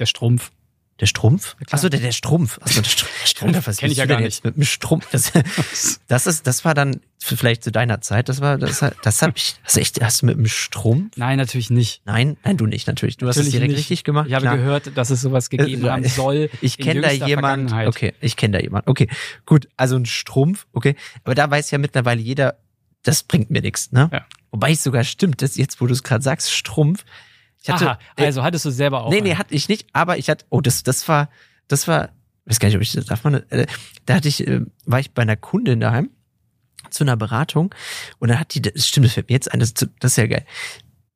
Der Strumpf. Der Strumpf? Ja. Achso, der, der Strumpf. Achso, der Strumpf. Was kenn ich ja gar nicht. Mit dem Strumpf. Das, das ist, das war dann vielleicht zu deiner Zeit. Das war, das, das hab ich, das echt, hast du mit dem Strumpf? Nein, natürlich nicht. Nein, nein, du nicht, natürlich. Du hast es Natürlich direkt nicht. richtig gemacht. Ich habe klar. gehört, dass es sowas gegeben Äh, haben soll. Ich kenne da jüngster jemand. Vergangenheit. Okay, ich kenne da jemand. Okay, gut. Also ein Strumpf. Okay, aber da weiß ja mittlerweile jeder, das bringt mir nichts. Ne? Ja. Wobei es sogar stimmt, dass jetzt, wo du es gerade sagst, Strumpf. Ich hatte, Aha, also hattest du selber auch. nee, nee, einen. hatte ich nicht. Aber ich hatte. Oh, das, das war, das war. Ich weiß gar nicht, ob ich das darf man. Äh, da hatte ich, äh, war ich bei einer Kundin daheim zu einer Beratung und dann hat die, das stimmt, das fällt mir jetzt ein, das, das ist ja geil.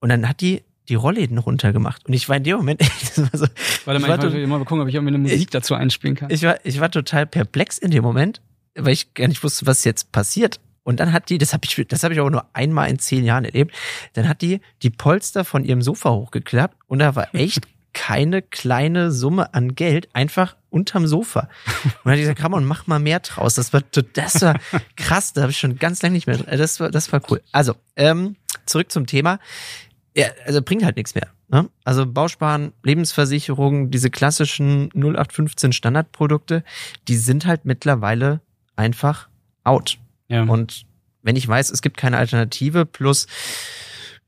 Und dann hat die die Rollläden runtergemacht und ich war in dem Moment, das war so, Warte ich mal, war ich wollte mal gucken, ob ich irgendwie eine Musik dazu einspielen kann. ich war, ich war total perplex in dem Moment, weil ich gar nicht wusste, was jetzt passiert. Und dann hat die, das habe ich, das habe ich aber nur einmal in zehn Jahren erlebt, dann hat die die Polster von ihrem Sofa hochgeklappt und da war echt keine kleine Summe an Geld einfach unterm Sofa. Und dann hat die gesagt, Ramon, mach mal mehr draus. Das war, das war krass, da habe ich schon ganz lange nicht mehr. Das war, das war cool. Also, ähm, zurück zum Thema. Ja, also bringt halt nichts mehr. Ne? Also Bausparen, Lebensversicherung, diese klassischen 0815 Standardprodukte, die sind halt mittlerweile einfach out. Ja. Und wenn ich weiß, es gibt keine Alternative, plus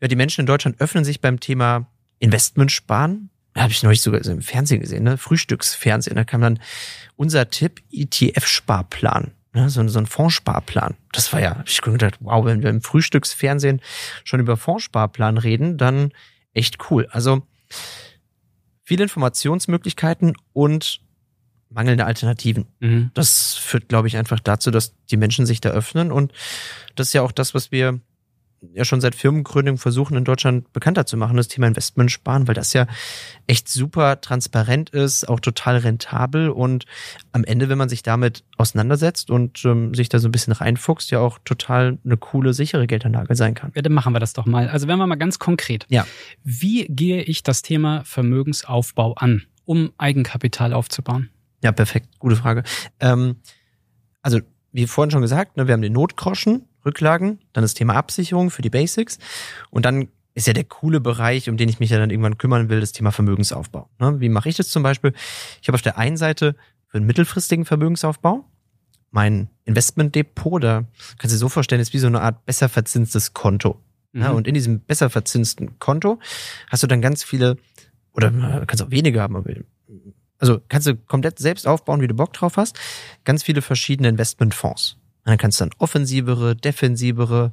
ja, die Menschen in Deutschland öffnen sich beim Thema Investment sparen. Habe ich neulich sogar so im Fernsehen gesehen, ne? Frühstücksfernsehen. Da kam dann unser Tipp ETF-Sparplan. Ne? So, ein- so ein Fondssparplan. Das war ja, hab ich gedacht, wow, wenn wir im Frühstücksfernsehen schon über Fondssparplan reden, dann echt cool. Also viele Informationsmöglichkeiten und mangelnde Alternativen mhm. das führt, glaube ich, einfach dazu, dass die Menschen sich da öffnen. Und das ist ja auch das, was wir ja schon seit Firmengründung versuchen, in Deutschland bekannter zu machen, das Thema Investment sparen, weil das ja echt super transparent ist, auch total rentabel und am Ende, wenn man sich damit auseinandersetzt und ähm, sich da so ein bisschen reinfuchst, ja auch total eine coole, sichere Geldanlage sein kann. Ja, dann machen wir das doch mal. Also wenn wir mal ganz konkret. Ja. Wie gehe ich das Thema Vermögensaufbau an, um Eigenkapital aufzubauen? Ja, perfekt. Gute Frage. Ähm, also, wie vorhin schon gesagt, ne, wir haben den Notgroschen, Rücklagen, dann das Thema Absicherung für die Basics und dann ist ja der coole Bereich, um den ich mich ja dann irgendwann kümmern will, das Thema Vermögensaufbau. Ne? Wie mache ich das zum Beispiel? Ich habe auf der einen Seite für einen mittelfristigen Vermögensaufbau mein Investmentdepot, da kannst du dir so vorstellen, ist wie so eine Art besser verzinstes Konto. Ja, Mhm. und in diesem besser verzinsten Konto hast du dann ganz viele, oder äh, kannst auch wenige haben, aber also kannst du komplett selbst aufbauen, wie du Bock drauf hast. Ganz viele verschiedene Investmentfonds. Und dann kannst du dann offensivere, defensivere,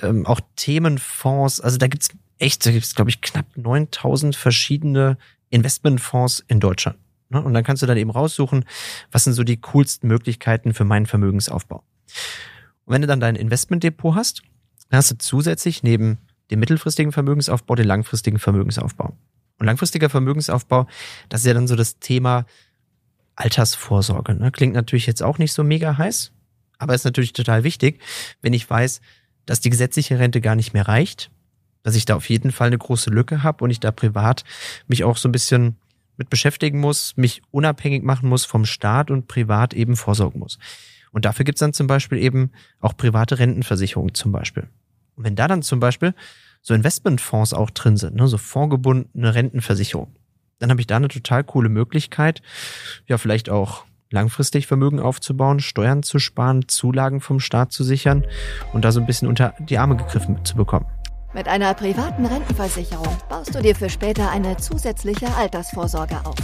ähm, auch Themenfonds. Also da gibt's echt, da gibt's glaube ich knapp 9000 verschiedene Investmentfonds in Deutschland. Ne? Und dann kannst du dann eben raussuchen, was sind so die coolsten Möglichkeiten für meinen Vermögensaufbau. Und wenn du dann dein Altdepot hast, dann hast du zusätzlich neben dem mittelfristigen Vermögensaufbau den langfristigen Vermögensaufbau. Und langfristiger Vermögensaufbau, das ist ja dann so das Thema Altersvorsorge. Ne? Klingt natürlich jetzt auch nicht so mega heiß, aber ist natürlich total wichtig, wenn ich weiß, dass die gesetzliche Rente gar nicht mehr reicht, dass ich da auf jeden Fall eine große Lücke habe und ich da privat mich auch so ein bisschen mit beschäftigen muss, mich unabhängig machen muss vom Staat und privat eben vorsorgen muss. Und dafür gibt's dann zum Beispiel eben auch private Rentenversicherungen zum Beispiel. Und wenn da dann zum Beispiel so Investmentfonds auch drin sind, ne, so fondgebundene Rentenversicherung, dann habe ich da eine total coole Möglichkeit, ja vielleicht auch langfristig Vermögen aufzubauen, Steuern zu sparen, Zulagen vom Staat zu sichern und da so ein bisschen unter die Arme gegriffen zu bekommen. Mit einer privaten Rentenversicherung baust du dir für später eine zusätzliche Altersvorsorge auf.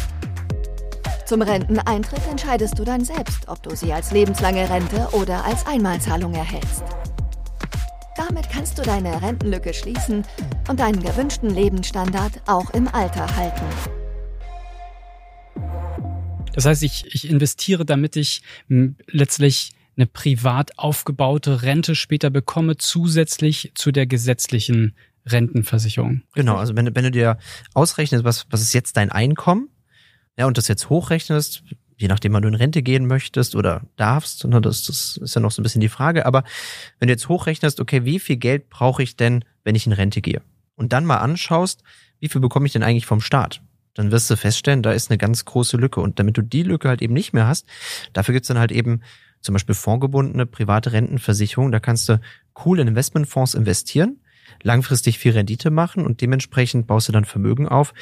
Zum Renteneintritt entscheidest du dann selbst, ob du sie als lebenslange Rente oder als Einmalzahlung erhältst. Damit kannst du deine Rentenlücke schließen und deinen gewünschten Lebensstandard auch im Alter halten. Das heißt, ich, ich investiere, damit ich letztlich eine privat aufgebaute Rente später bekomme, zusätzlich zu der gesetzlichen Rentenversicherung. Genau, also wenn, wenn du dir ausrechnest, was, was ist jetzt dein Einkommen, ja, und das jetzt hochrechnest, je nachdem, wann du in Rente gehen möchtest oder darfst, ne, das, das ist ja noch so ein bisschen die Frage, aber wenn du jetzt hochrechnest, okay, wie viel Geld brauche ich denn, wenn ich in Rente gehe? Und dann mal anschaust, wie viel bekomme ich denn eigentlich vom Staat? Dann wirst du feststellen, da ist eine ganz große Lücke. Und damit du die Lücke halt eben nicht mehr hast, dafür gibt's dann halt eben zum Beispiel fondgebundene private Rentenversicherung. Da kannst du cool in Investmentfonds investieren, langfristig viel Rendite machen und dementsprechend baust du dann Vermögen auf,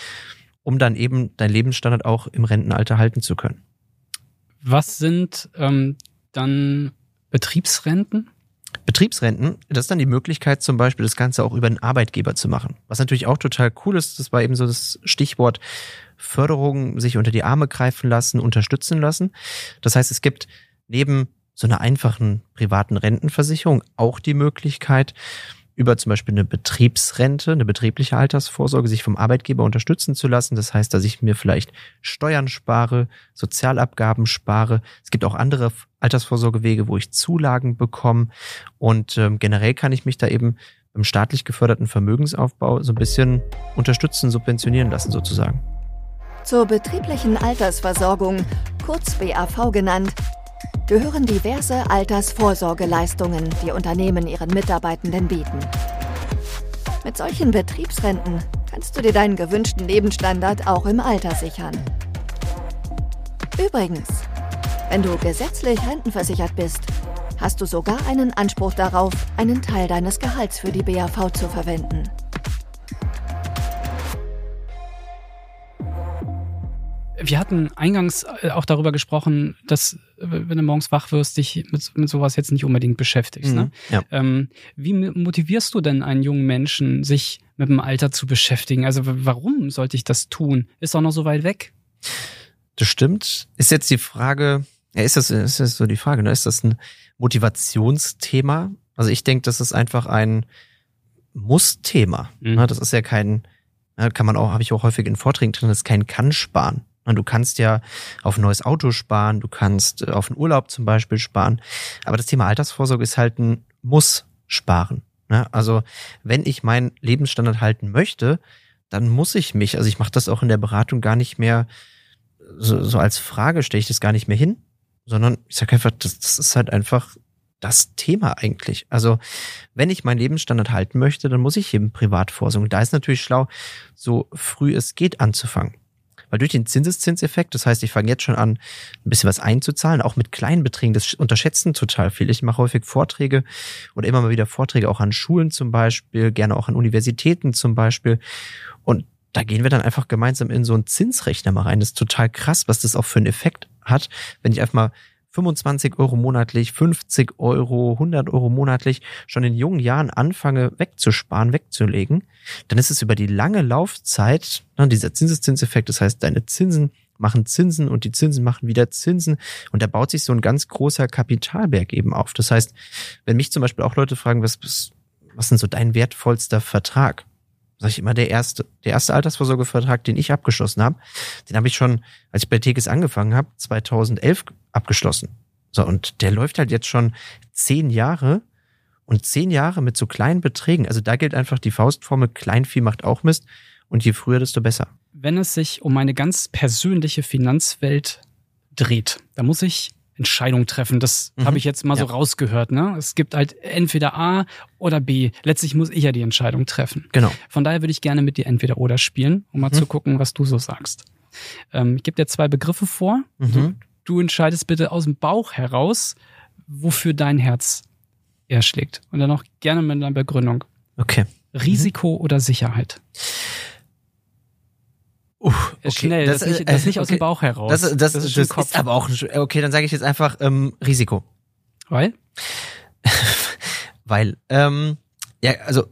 um dann eben dein Lebensstandard auch im Rentenalter halten zu können. Was sind ähm, dann Betriebsrenten? Betriebsrenten, das ist dann die Möglichkeit, zum Beispiel das Ganze auch über einen Arbeitgeber zu machen. Was natürlich auch total cool ist, das war eben so das Stichwort Förderung, sich unter die Arme greifen lassen, unterstützen lassen. Das heißt, es gibt neben so einer einfachen privaten Rentenversicherung auch die Möglichkeit, über zum Beispiel eine Betriebsrente, eine betriebliche Altersvorsorge, sich vom Arbeitgeber unterstützen zu lassen. Das heißt, dass ich mir vielleicht Steuern spare, Sozialabgaben spare. Es gibt auch andere Altersvorsorgewege, wo ich Zulagen bekomme. Und ähm, generell kann ich mich da eben im staatlich geförderten Vermögensaufbau so ein bisschen unterstützen, subventionieren lassen sozusagen. Zur betrieblichen Altersversorgung, kurz BAV genannt, gehören diverse Altersvorsorgeleistungen, die Unternehmen ihren Mitarbeitenden bieten. Mit solchen Betriebsrenten kannst du dir deinen gewünschten Lebensstandard auch im Alter sichern. Übrigens, wenn du gesetzlich rentenversichert bist, hast du sogar einen Anspruch darauf, einen Teil deines Gehalts für die BAV zu verwenden. Wir hatten eingangs äh, auch darüber gesprochen, dass, wenn du morgens wach wirst, dich mit, mit sowas jetzt nicht unbedingt beschäftigst. Ne? Mhm, ja. Ähm, wie motivierst du denn einen jungen Menschen, sich mit dem Alter zu beschäftigen? Also warum sollte ich das tun? Ist doch noch so weit weg. Das stimmt. Ist jetzt die Frage, ja, ist das, ist das so die Frage, ne? Ist das ein Motivationsthema? Also ich denke, das ist einfach ein Muss-Thema. Mhm. Ne? Das ist ja kein, ne, kann man auch, habe ich auch häufig in Vorträgen drin, das ist kein Kann-Sparen. Ne, Du kannst ja auf ein neues Auto sparen, du kannst äh, auf einen Urlaub zum Beispiel sparen. Aber das Thema Altersvorsorge ist halt ein Muss sparen. Ne? Also wenn ich meinen Lebensstandard halten möchte, dann muss ich mich, also ich mache das auch in der Beratung gar nicht mehr so, so als Frage, stelle ich das gar nicht mehr hin, sondern ich sage einfach, das, das ist halt einfach das Thema eigentlich. Also wenn ich meinen Lebensstandard halten möchte, dann muss ich eben privat vorsorgen. Da ist natürlich schlau, so früh es geht anzufangen. Weil durch den Zinseszinseffekt, das heißt, ich fange jetzt schon an, ein bisschen was einzuzahlen, auch mit kleinen Beträgen, das unterschätzen total viel. Ich mache häufig Vorträge oder immer mal wieder Vorträge auch an Schulen zum Beispiel, gerne auch an Universitäten zum Beispiel. Und da gehen wir dann einfach gemeinsam in so einen Zinsrechner mal rein. Das ist total krass, was das auch für einen Effekt hat, wenn ich einfach mal 25 Euro monatlich, 50 Euro, 100 Euro monatlich schon in jungen Jahren anfange wegzusparen, wegzulegen, dann ist es über die lange Laufzeit, ne, dieser Zinseszinseffekt, das heißt, deine Zinsen machen Zinsen und die Zinsen machen wieder Zinsen und da baut sich so ein ganz großer Kapitalberg eben auf. Das heißt, wenn mich zum Beispiel auch Leute fragen, was, was, ist denn so dein wertvollster Vertrag? Sag ich immer, der erste, der erste Altersvorsorgevertrag, den ich abgeschlossen habe, den habe ich schon, als ich bei Tekes angefangen habe, 2011 abgeschlossen. So, und der läuft halt jetzt schon zehn Jahre und zehn Jahre mit so kleinen Beträgen. Also da gilt einfach die Faustformel, Kleinvieh macht auch Mist und je früher, desto besser. Wenn es sich um meine ganz persönliche Finanzwelt dreht, da muss ich Entscheidungen treffen. Das Mhm. habe ich jetzt mal so Ja. rausgehört. Ne? Es gibt halt entweder A oder B. Letztlich muss ich ja die Entscheidung treffen. Genau. Von daher würde ich gerne mit dir entweder oder spielen, um mal Mhm. zu gucken, was du so sagst. Ähm, ich gebe dir zwei Begriffe vor. Mhm. Du entscheidest bitte aus dem Bauch heraus, wofür dein Herz eher schlägt. Und dann auch gerne mit einer Begründung. Okay. Risiko oder Sicherheit? Uh, okay. Schnell, das, das, nicht, das nicht aus dem Bauch heraus. Das, das, das, das ist aber auch ein, okay, dann sage ich jetzt einfach ähm, Risiko. Weil? Weil, ähm, ja, also,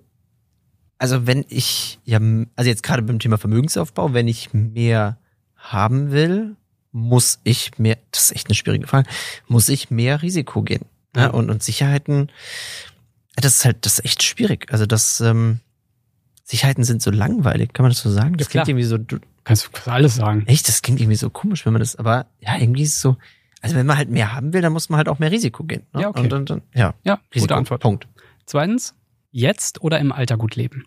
also wenn ich, ja, also jetzt gerade beim Thema Vermögensaufbau, wenn ich mehr haben will, muss ich mehr, das ist echt eine schwierige Frage, muss ich mehr Risiko gehen. Ja. Ne? Und, und Sicherheiten, das ist halt, das ist echt schwierig. Also das, ähm, Sicherheiten sind so langweilig, kann man das so sagen? Das ja, klingt irgendwie so. Kannst du alles sagen. Echt, das klingt irgendwie so komisch, wenn man das, aber ja, irgendwie ist es so. Also wenn man halt mehr haben will, dann muss man halt auch mehr Risiko gehen. Ne? Ja, okay. Und, und, und, ja, ja Risiko, gute Antwort. Punkt. Zweitens, jetzt oder im Alter gut leben?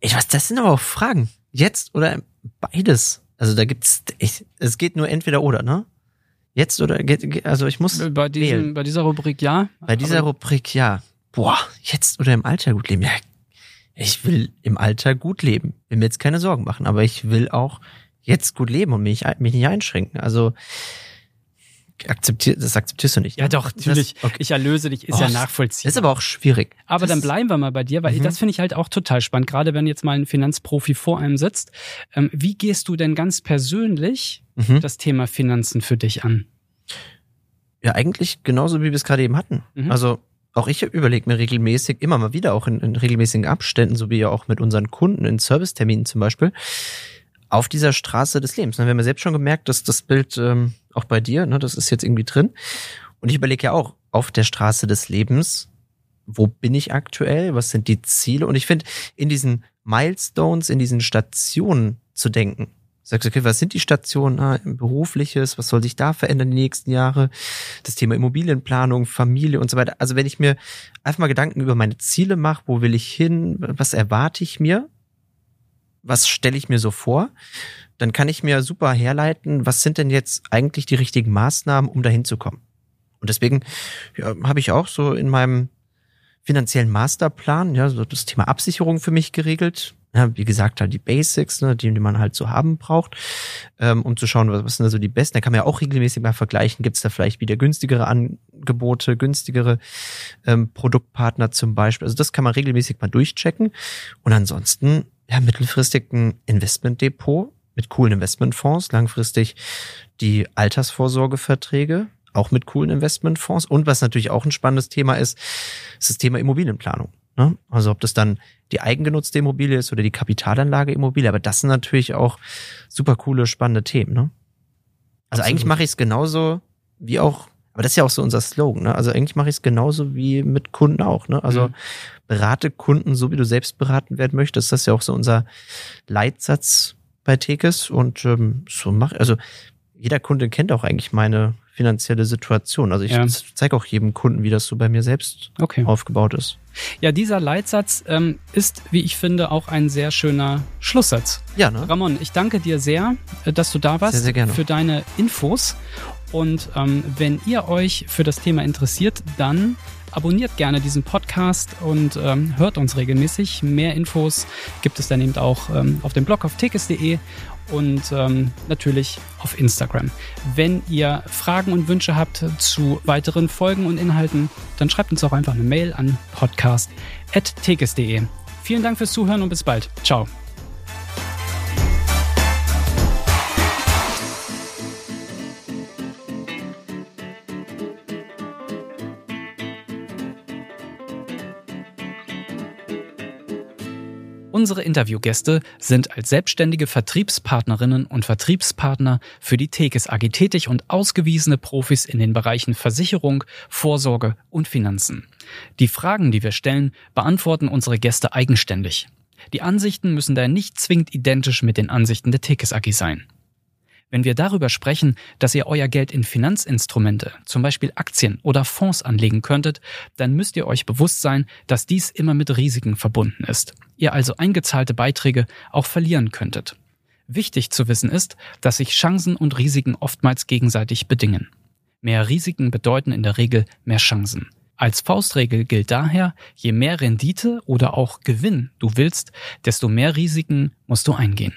Ich weiß, das sind aber auch Fragen. Jetzt oder beides. Also da gibt's, ich, es geht nur entweder oder, ne? Jetzt oder geht, also ich muss bei diesem, wählen. bei dieser Rubrik ja. Bei dieser Rubrik ja. Boah, jetzt oder im Alter gut leben. Ja, ich will im Alter gut leben. Will mir jetzt keine Sorgen machen, aber ich will auch jetzt gut leben und mich, mich nicht einschränken. Also akzeptier, das akzeptierst du nicht. Ja, ne? doch, natürlich. Das, okay. Ich erlöse dich, ist oh, ja nachvollziehbar. Ist aber auch schwierig. Aber das dann bleiben wir mal bei dir, weil mhm. das finde ich halt auch total spannend, gerade wenn jetzt mal ein Finanzprofi vor einem sitzt. Ähm, wie gehst du denn ganz persönlich mhm. das Thema Finanzen für dich an? Ja, eigentlich genauso, wie wir es gerade eben hatten. Mhm. Also auch ich überlege mir regelmäßig, immer mal wieder, auch in, in regelmäßigen Abständen, so wie ja auch mit unseren Kunden in Serviceterminen zum Beispiel, auf dieser Straße des Lebens. Wir haben ja selbst schon gemerkt, dass das Bild ähm, auch bei dir, ne, das ist jetzt irgendwie drin. Und ich überlege ja auch, auf der Straße des Lebens, wo bin ich aktuell, was sind die Ziele? Und ich finde, in diesen Milestones, in diesen Stationen zu denken, sagst, okay, was sind die Stationen, ah, berufliches, was soll sich da verändern die nächsten Jahre, das Thema Immobilienplanung, Familie und so weiter. Also wenn ich mir einfach mal Gedanken über meine Ziele mache, wo will ich hin, was erwarte ich mir, was stelle ich mir so vor, dann kann ich mir super herleiten, was sind denn jetzt eigentlich die richtigen Maßnahmen, um dahin zu kommen. Und deswegen ja, habe ich auch so in meinem finanziellen Masterplan, ja, so das Thema Absicherung für mich geregelt. Ja, wie gesagt, halt die Basics, ne, die, die man halt so haben braucht, ähm, um zu schauen, was, was sind da so die besten. Da kann man ja auch regelmäßig mal vergleichen, gibt es da vielleicht wieder günstigere Angebote, günstigere ähm, Produktpartner zum Beispiel. Also das kann man regelmäßig mal durchchecken. Und ansonsten, ja, mittelfristig ein Investmentdepot mit coolen Investmentfonds, langfristig die Altersvorsorgeverträge, auch mit coolen Investmentfonds. Und was natürlich auch ein spannendes Thema ist, ist das Thema Immobilienplanung. Ne? Also ob das dann die eigengenutzte Immobilie ist oder die Kapitalanlage Immobilie, aber das sind natürlich auch super coole, spannende Themen. Ne? Also Absolut. eigentlich mache ich es genauso wie auch, aber das ist ja auch so unser Slogan, ne? Also eigentlich mache ich es genauso wie mit Kunden auch, ne? Also mhm. berate Kunden so, wie du selbst beraten werden möchtest. Das ist ja auch so unser Leitsatz bei Tekes und ähm, so mach, also jeder Kunde kennt auch eigentlich meine finanzielle Situation. Also ich ja. zeige auch jedem Kunden, wie das so bei mir selbst okay. aufgebaut ist. Ja, dieser Leitsatz ähm, ist, wie ich finde, auch ein sehr schöner Schlusssatz. Ja, ne? Ramon, ich danke dir sehr, äh, dass du da warst, sehr, sehr gerne. für deine Infos. Und ähm, wenn ihr euch für das Thema interessiert, dann abonniert gerne diesen Podcast und ähm, hört uns regelmäßig. Mehr Infos gibt es dann eben auch ähm, auf dem Blog auf tickets.de und ähm, natürlich auf Instagram. Wenn ihr Fragen und Wünsche habt zu weiteren Folgen und Inhalten, dann schreibt uns auch einfach eine Mail an podcast.tekes.de. Vielen Dank fürs Zuhören und bis bald. Ciao. Unsere Interviewgäste sind als selbstständige Vertriebspartnerinnen und Vertriebspartner für die Tekes AG tätig und ausgewiesene Profis in den Bereichen Versicherung, Vorsorge und Finanzen. Die Fragen, die wir stellen, beantworten unsere Gäste eigenständig. Die Ansichten müssen daher nicht zwingend identisch mit den Ansichten der Tekes AG sein. Wenn wir darüber sprechen, dass ihr euer Geld in Finanzinstrumente, zum Beispiel Aktien oder Fonds anlegen könntet, dann müsst ihr euch bewusst sein, dass dies immer mit Risiken verbunden ist. Ihr also eingezahlte Beiträge auch verlieren könntet. Wichtig zu wissen ist, dass sich Chancen und Risiken oftmals gegenseitig bedingen. Mehr Risiken bedeuten in der Regel mehr Chancen. Als Faustregel gilt daher, je mehr Rendite oder auch Gewinn du willst, desto mehr Risiken musst du eingehen.